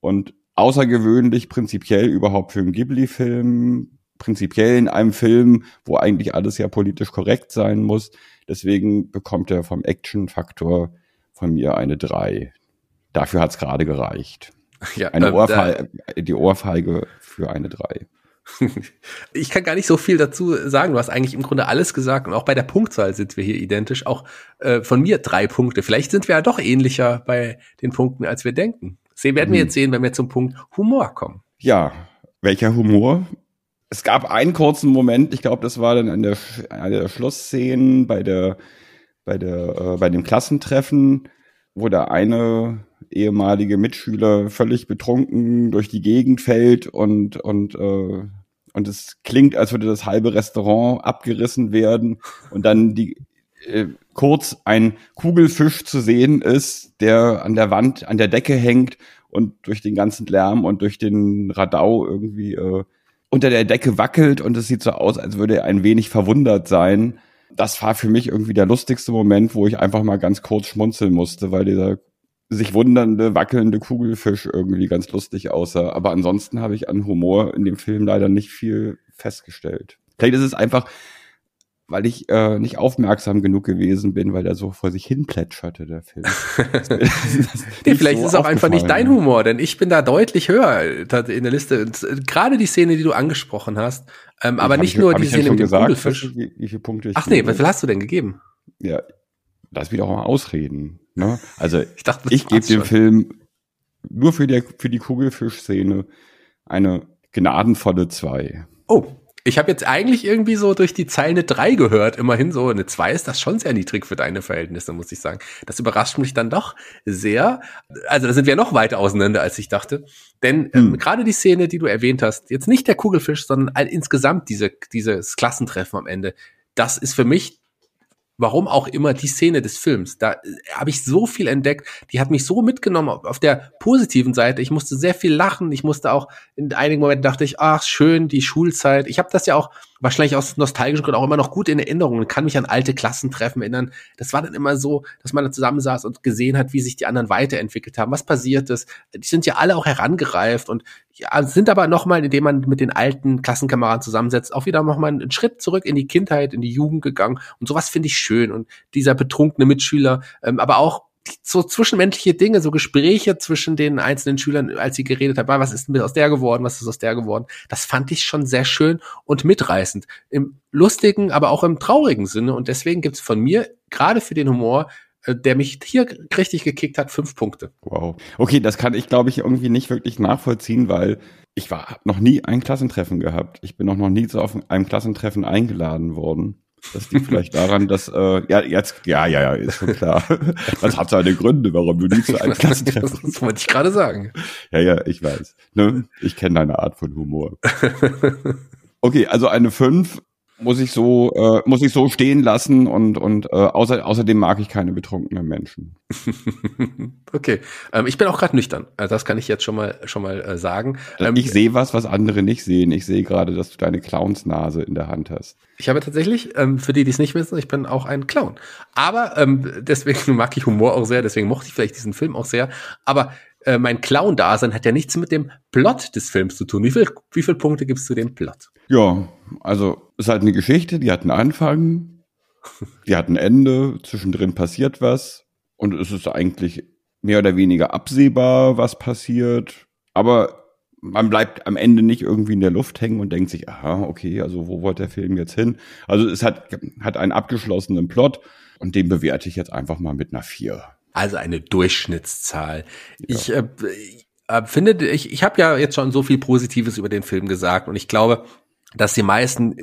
Und außergewöhnlich prinzipiell überhaupt für einen Ghibli-Film, prinzipiell in einem Film, wo eigentlich alles ja politisch korrekt sein muss. Deswegen bekommt er vom Action-Faktor von mir eine 3. Dafür hat es gerade gereicht. Ja, eine ähm, Ohrfeige, die Ohrfeige für eine 3. ich kann gar nicht so viel dazu sagen. Du hast eigentlich im Grunde alles gesagt und auch bei der Punktzahl sind wir hier identisch. Auch äh, von mir drei Punkte. Vielleicht sind wir ja doch ähnlicher bei den Punkten, als wir denken. Sehen werden wir hm. jetzt sehen, wenn wir zum Punkt Humor kommen. Ja, welcher Humor? Es gab einen kurzen Moment, ich glaube, das war dann an der, an der Schlussszene bei der, bei der, äh, bei dem Klassentreffen, wo der eine ehemalige Mitschüler völlig betrunken durch die Gegend fällt und und äh, und es klingt, als würde das halbe Restaurant abgerissen werden und dann die äh, kurz ein Kugelfisch zu sehen ist, der an der Wand, an der Decke hängt und durch den ganzen Lärm und durch den Radau irgendwie äh, unter der Decke wackelt und es sieht so aus, als würde er ein wenig verwundert sein. Das war für mich irgendwie der lustigste Moment, wo ich einfach mal ganz kurz schmunzeln musste, weil dieser sich wundernde, wackelnde Kugelfisch irgendwie ganz lustig aussah. Aber ansonsten habe ich an Humor in dem Film leider nicht viel festgestellt. Vielleicht ist es einfach, weil ich äh, nicht aufmerksam genug gewesen bin, weil der so vor sich hin plätscherte, der Film. nee, vielleicht so ist es auch einfach nicht dein Humor, denn ich bin da deutlich höher in der Liste. Gerade die Szene, die du angesprochen hast, Ähm, aber nicht nur die Szene mit dem gesagt, Kugelfisch. Wie, wie viele Punkte ich Ach nee, wie viel hast du denn gegeben? Ja, lass mich doch mal ausreden. Ne? Also Ich dachte, ich gebe dem. Film nur für die, für die Kugelfisch-Szene eine gnadenvolle zwei. Oh, ich habe jetzt eigentlich irgendwie so durch die Zeile eine 3 gehört. Immerhin so eine 2 ist das schon sehr niedrig für deine Verhältnisse, muss ich sagen. Das überrascht mich dann doch sehr. Also da sind wir noch weiter auseinander, als ich dachte. Denn ähm, Hm. gerade die Szene, die du erwähnt hast, jetzt nicht der Kugelfisch, sondern all, insgesamt diese, dieses Klassentreffen am Ende, das ist für mich warum auch immer die Szene des Films. Da äh, habe ich so viel entdeckt, die hat mich so mitgenommen auf, auf der positiven Seite. Ich musste sehr viel lachen. Ich musste auch in einigen Momenten dachte ich, ach schön, die Schulzeit. Ich habe das ja auch wahrscheinlich aus nostalgischen Gründen auch immer noch gut in Erinnerung und kann mich an alte Klassentreffen erinnern. Das war dann immer so, dass man da zusammensaß und gesehen hat, wie sich die anderen weiterentwickelt haben, was passiert ist. Die sind ja alle auch herangereift und ja, sind aber nochmal, indem man mit den alten Klassenkameraden zusammensetzt, auch wieder nochmal einen Schritt zurück in die Kindheit, in die Jugend gegangen. Und sowas finde ich schön. Und dieser betrunkene Mitschüler, ähm, aber auch so zwischenmenschliche Dinge, so Gespräche zwischen den einzelnen Schülern, als sie geredet haben, ah, was ist denn aus der geworden, was ist aus der geworden, das fand ich schon sehr schön und mitreißend. Im lustigen, aber auch im traurigen Sinne. Und deswegen gibt's von mir, gerade für den Humor, äh, der mich hier richtig gekickt hat, fünf Punkte. Wow. Okay, das kann ich, glaube ich, irgendwie nicht wirklich nachvollziehen, weil ich war noch nie ein Klassentreffen gehabt. Ich bin auch noch nie so auf einem Klassentreffen eingeladen worden. Das liegt vielleicht daran, dass äh, ja jetzt ja ja ja ist schon klar. Das hat seine Gründe, warum du nie zu einem Klassentreffen. das wollte ich gerade sagen. Ja ja, ich weiß. Ne? Ich kenne deine Art von Humor. Okay, also eine 5 muss ich so äh, muss ich so stehen lassen und und äh, außer, außerdem mag ich keine betrunkenen Menschen. okay, ähm, ich bin auch gerade nüchtern. Also das kann ich jetzt schon mal schon mal äh, sagen. Ähm, ich sehe was, was andere nicht sehen. Ich sehe gerade, dass du deine Clownsnase in der Hand hast. Ich habe tatsächlich, ähm, für die, die es nicht wissen, ich bin auch ein Clown. Aber ähm, deswegen mag ich Humor auch sehr, deswegen mochte ich vielleicht diesen Film auch sehr. Aber äh, mein Clown-Dasein hat ja nichts mit dem Plot des Films zu tun. Wie viel, wie viele Punkte gibst du dem Plot? Ja, also es ist halt eine Geschichte, die hat einen Anfang, die hat ein Ende, zwischendrin passiert was und es ist eigentlich mehr oder weniger absehbar, was passiert. Aber man bleibt am Ende nicht irgendwie in der Luft hängen und denkt sich, aha, okay, also wo wollte der Film jetzt hin? Also es hat, hat einen abgeschlossenen Plot und den bewerte ich jetzt einfach mal mit einer 4. Also eine Durchschnittszahl. Ja. Ich äh, äh, finde, ich, ich habe ja jetzt schon so viel Positives über den Film gesagt und ich glaube, dass die meisten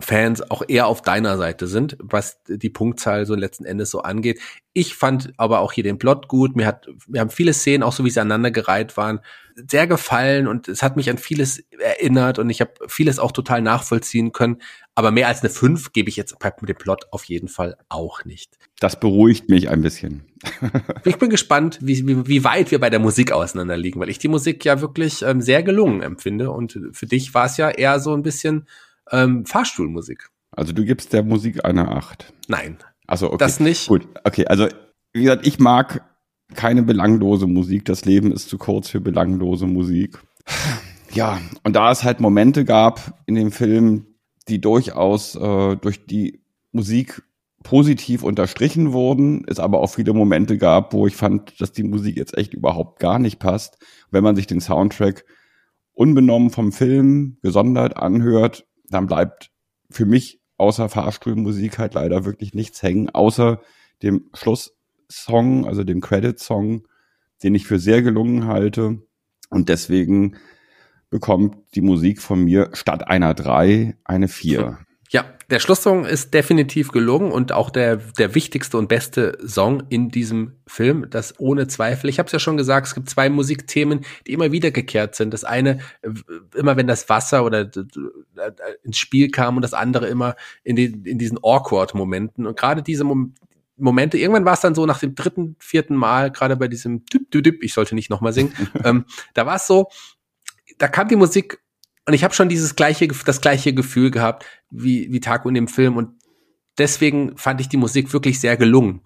Ghibli-Fans auch eher auf deiner Seite sind, was die Punktzahl so letzten Endes so angeht. Ich fand aber auch hier den Plot gut. Mir hat, wir haben viele Szenen, auch so wie sie aneinandergereiht waren, sehr gefallen und es hat mich an vieles erinnert und ich habe vieles auch total nachvollziehen können. Aber mehr als eine 5 gebe ich jetzt mit dem Plot auf jeden Fall auch nicht. Das beruhigt mich ein bisschen. ich bin gespannt, wie, wie, wie weit wir bei der Musik auseinanderliegen, weil ich die Musik ja wirklich ähm, sehr gelungen empfinde. Und für dich war es ja eher so ein bisschen ähm, Fahrstuhlmusik. Also du gibst der Musik eine 8. Nein. Also okay. Das nicht. Gut, okay. Also wie gesagt, ich mag keine belanglose Musik. Das Leben ist zu kurz für belanglose Musik. Ja, und da es halt Momente gab in dem Film, die durchaus äh, durch die Musik positiv unterstrichen wurden, es aber auch viele Momente gab, wo ich fand, dass die Musik jetzt echt überhaupt gar nicht passt. Wenn man sich den Soundtrack unbenommen vom Film gesondert anhört, dann bleibt für mich außer Fahrstuhlmusik halt leider wirklich nichts hängen, außer dem Schlusssong, also dem Credit-Song, den ich für sehr gelungen halte. Und deswegen bekommt die Musik von mir statt einer drei eine vier. Ja, der Schlusssong ist definitiv gelungen und auch der, der wichtigste und beste Song in diesem Film, das ohne Zweifel. Ich habe es ja schon gesagt, es gibt zwei Musikthemen, die immer wiedergekehrt sind. Das eine, immer wenn das Wasser oder ins Spiel kam und das andere immer in, den, in diesen Awkward-Momenten. Und gerade diese Mom Momente, irgendwann war es dann so nach dem dritten, vierten Mal, gerade bei diesem Düpp, Düpp, Düpp, ich sollte nicht nochmal singen, ähm, da war es so, da kam die Musik und ich habe schon dieses gleiche, das gleiche Gefühl gehabt wie, wie Taco in dem Film und deswegen fand ich die Musik wirklich sehr gelungen.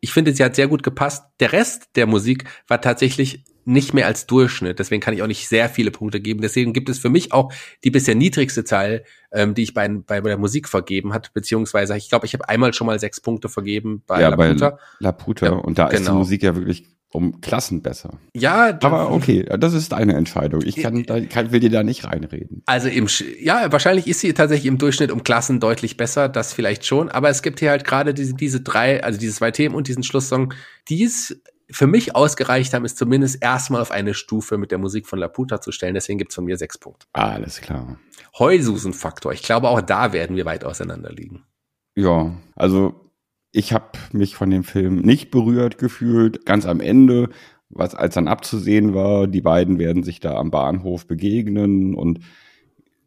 Ich finde, sie hat sehr gut gepasst. Der Rest der Musik war tatsächlich nicht mehr als Durchschnitt. Deswegen kann ich auch nicht sehr viele Punkte geben. Deswegen gibt es für mich auch die bisher niedrigste Zahl, ähm, die ich bei, bei, bei der Musik vergeben hat. Beziehungsweise, ich glaube, ich habe einmal schon mal sechs Punkte vergeben bei ja, Laputa. Bei Laputa. Ja, und da genau. ist die Musik ja wirklich um Klassen besser. Ja, aber okay, das ist deine Entscheidung. Ich kann, da, kann, will dir da nicht reinreden. Also im, ja, wahrscheinlich ist sie tatsächlich im Durchschnitt um Klassen deutlich besser, das vielleicht schon. Aber es gibt hier halt gerade diese, diese drei, also diese zwei Themen und diesen Schlusssong, die es für mich ausgereicht haben, ist zumindest erstmal auf eine Stufe mit der Musik von Laputa zu stellen. Deswegen gibt's von mir sechs Punkte. Alles klar. Heususen-Faktor. Ich glaube, auch da werden wir weit auseinander liegen. Ja, also ich habe mich von dem Film nicht berührt gefühlt. Ganz am Ende, was als dann abzusehen war, die beiden werden sich da am Bahnhof begegnen und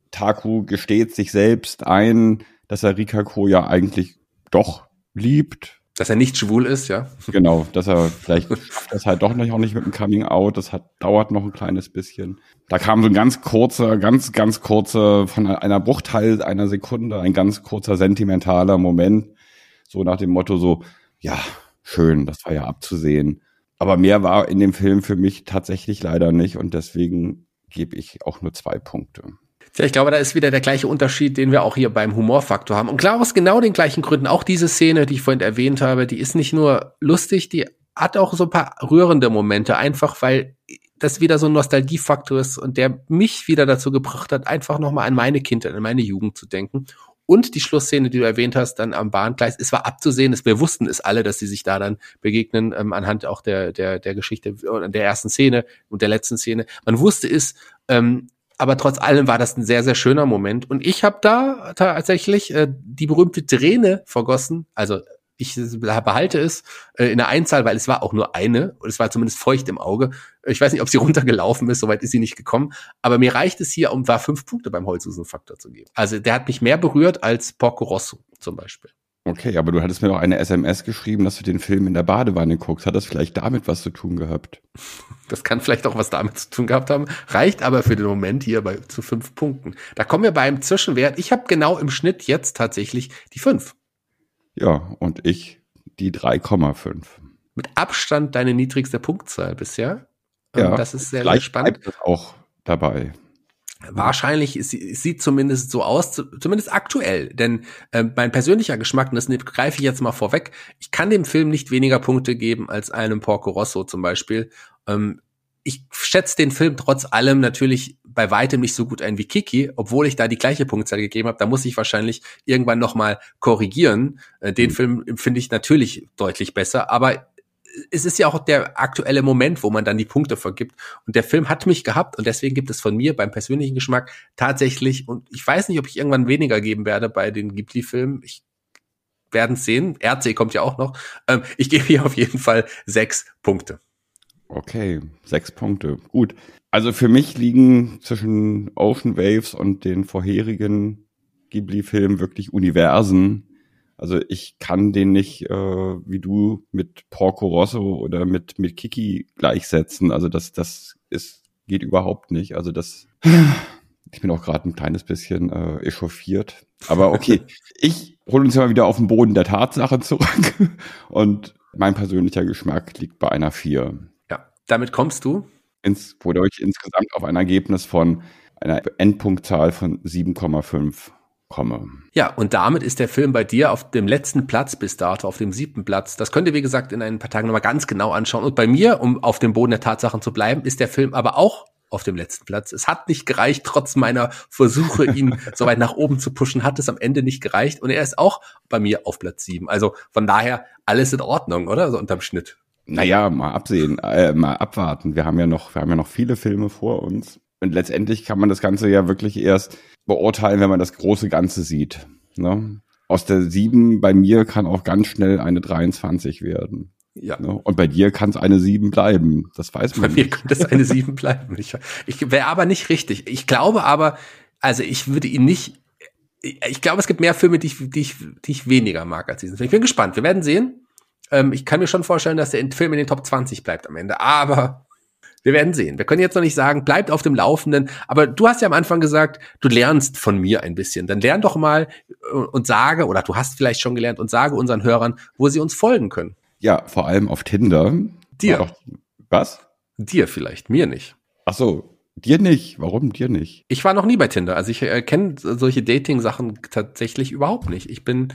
Taku gesteht sich selbst ein, dass er Rikako ja eigentlich doch liebt. Dass er nicht schwul ist, ja. Genau, dass er vielleicht das halt doch noch nicht mit dem Coming Out, das hat dauert noch ein kleines bisschen. Da kam so ein ganz kurzer, ganz ganz kurzer von einer Bruchteil einer Sekunde, ein ganz kurzer sentimentaler Moment, so nach dem Motto so, ja, schön, das war ja abzusehen. Aber mehr war in dem Film für mich tatsächlich leider nicht und deswegen gebe ich auch nur zwei Punkte. Ja, ich glaube, da ist wieder der gleiche Unterschied, den wir auch hier beim Humorfaktor haben. Und klar aus genau den gleichen Gründen. Auch diese Szene, die ich vorhin erwähnt habe, die ist nicht nur lustig, die hat auch so ein paar rührende Momente, einfach weil das wieder so ein Nostalgiefaktor ist und der mich wieder dazu gebracht hat, einfach nochmal an meine Kindheit, an meine Jugend zu denken. Und die Schlussszene, die du erwähnt hast, dann am Bahngleis, es war abzusehen, es, wir wussten es alle, dass sie sich da dann begegnen, ähm, anhand auch der, der, der Geschichte, der ersten Szene und der letzten Szene. Man wusste es, ähm, aber trotz allem war das ein sehr, sehr schöner Moment. Und ich habe da tatsächlich äh, die berühmte Träne vergossen, also ich behalte es äh, in der Einzahl, weil es war auch nur eine und es war zumindest feucht im Auge. Ich weiß nicht, ob sie runtergelaufen ist, soweit ist sie nicht gekommen. Aber mir reicht es hier, um da fünf Punkte beim Holzhusen-Faktor zu geben. Also der hat mich mehr berührt als Porco Rosso zum Beispiel. Okay, aber du hattest mir noch eine SMS geschrieben, dass du den Film in der Badewanne guckst. Hat das vielleicht damit was zu tun gehabt? Das kann vielleicht auch was damit zu tun gehabt haben. Reicht aber für den Moment hier bei zu fünf Punkten. Da kommen wir beim Zwischenwert. Ich habe genau im Schnitt jetzt tatsächlich die fünf. Ja, und ich die 3,5. Mit Abstand deine niedrigste Punktzahl bisher. Ja, das ist sehr, sehr spannend. Bleibt auch dabei. Wahrscheinlich ist, sieht zumindest so aus, zumindest aktuell. Denn äh, mein persönlicher Geschmack, und das greife ich jetzt mal vorweg, ich kann dem Film nicht weniger Punkte geben als einem Porco Rosso zum Beispiel. Ähm, ich schätze den Film trotz allem natürlich bei weitem nicht so gut ein wie Kiki, obwohl ich da die gleiche Punktzahl gegeben habe. Da muss ich wahrscheinlich irgendwann noch mal korrigieren. Äh, den mhm. Film finde ich natürlich deutlich besser, aber es ist ja auch der aktuelle Moment, wo man dann die Punkte vergibt. Und der Film hat mich gehabt und deswegen gibt es von mir beim persönlichen Geschmack tatsächlich, und ich weiß nicht, ob ich irgendwann weniger geben werde bei den Ghibli-Filmen. Ich werden sehen. RC kommt ja auch noch. Ähm, ich gebe hier auf jeden Fall sechs Punkte. Okay, sechs Punkte. Gut. Also für mich liegen zwischen Ocean Waves und den vorherigen Ghibli-Filmen wirklich Universen. Also ich kann den nicht äh, wie du mit Porco Rosso oder mit mit Kiki gleichsetzen. Also das das ist geht überhaupt nicht. Also das ich bin auch gerade ein kleines bisschen äh, echauffiert. Aber okay, ich hole uns ja mal wieder auf den Boden der Tatsache zurück. Und mein persönlicher Geschmack liegt bei einer 4. Damit kommst du? Ins, wodurch insgesamt auf ein Ergebnis von einer Endpunktzahl von 7,5 komme. Ja, und damit ist der Film bei dir auf dem letzten Platz bis dato, auf dem siebten Platz. Das könnt ihr, wie gesagt, in ein paar Tagen nochmal ganz genau anschauen. Und bei mir, um auf dem Boden der Tatsachen zu bleiben, ist der Film aber auch auf dem letzten Platz. Es hat nicht gereicht, trotz meiner Versuche, ihn so weit nach oben zu pushen, hat es am Ende nicht gereicht. Und er ist auch bei mir auf Platz sieben. Also von daher alles in Ordnung, oder? So unterm Schnitt. Naja, mal absehen, äh, mal abwarten. Wir haben ja noch, wir haben ja noch viele Filme vor uns. Und letztendlich kann man das Ganze ja wirklich erst beurteilen, wenn man das große Ganze sieht. Ne? Aus der 7 bei mir kann auch ganz schnell eine 23 werden. Ja. Ne? Und bei dir kann es eine 7 bleiben. Das weiß man. Bei mir könnte es eine 7 bleiben. Ich, ich wäre aber nicht richtig. Ich glaube aber, also ich würde ihn nicht. Ich glaube, es gibt mehr Filme, die ich, die ich, die ich weniger mag als diesen Film. Ich bin gespannt. Wir werden sehen. Ähm, ich kann mir schon vorstellen, dass der Film in den Top 20 bleibt am Ende. Aber wir werden sehen. Wir können jetzt noch nicht sagen, bleibt auf dem Laufenden. Aber du hast ja am Anfang gesagt, du lernst von mir ein bisschen. Dann lern doch mal äh, und sage, oder du hast vielleicht schon gelernt und sage unseren Hörern, wo sie uns folgen können. Ja, vor allem auf Tinder. Dir. Doch, was? Dir vielleicht, mir nicht. Ach so, dir nicht. Warum dir nicht? Ich war noch nie bei Tinder. Also ich äh, kenne solche Dating-Sachen tatsächlich überhaupt nicht. Ich bin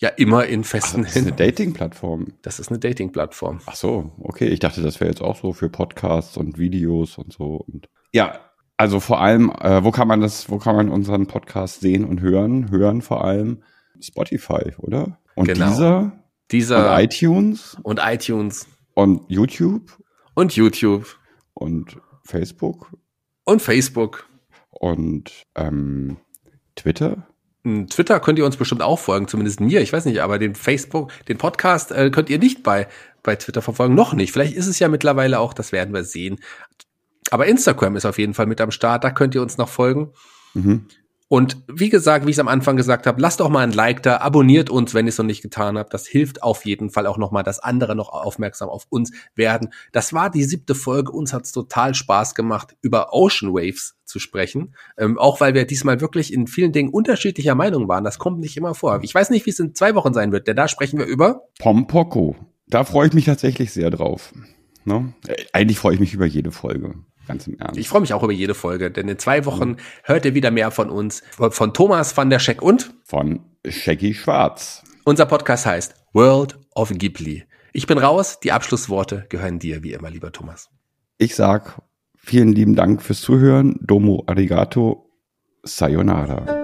ja immer in festen Ach, Das ist eine Dating-Plattform. Das ist eine Dating-Plattform. Ach so, okay. Ich dachte, das wäre jetzt auch so für Podcasts und Videos und so. Und ja, also vor allem, äh, wo kann man das, wo kann man unseren Podcast sehen und hören? Hören vor allem Spotify, oder? Und Genau. dieser, Dieser und iTunes und iTunes und YouTube und YouTube und Facebook und Facebook. und ähm, Twitter. Twitter könnt ihr uns bestimmt auch folgen, zumindest mir, ich weiß nicht, aber den Facebook, den Podcast äh, könnt ihr nicht bei, bei Twitter verfolgen, noch nicht. Vielleicht ist es ja mittlerweile auch, das werden wir sehen. Aber Instagram ist auf jeden Fall mit am Start, da könnt ihr uns noch folgen. Mhm. Und wie gesagt, wie ich es am Anfang gesagt habe, lasst auch mal ein Like da, abonniert uns, wenn ihr es noch nicht getan habt. Das hilft auf jeden Fall auch nochmal, dass andere noch aufmerksam auf uns werden. Das war die siebte Folge. Uns hat es total Spaß gemacht, über Ocean Waves zu sprechen. Ähm, auch weil wir diesmal wirklich in vielen Dingen unterschiedlicher Meinung waren. Das kommt nicht immer vor. Ich weiß nicht, wie es in zwei Wochen sein wird, denn da sprechen wir über. Pompoko. Da freue ich mich tatsächlich sehr drauf. Ne? Äh, Eigentlich freue ich mich über jede Folge. Ganz im Ernst. Ich freue mich auch über jede Folge, denn in zwei Wochen hört ihr wieder mehr von uns, von Thomas van der Scheck und Von Shaggy Schwarz. Unser Podcast heißt World of Ghibli. Ich bin raus, die Abschlussworte gehören dir, wie immer, lieber Thomas. Ich sag vielen lieben Dank fürs Zuhören. Domo arigato. Sayonara.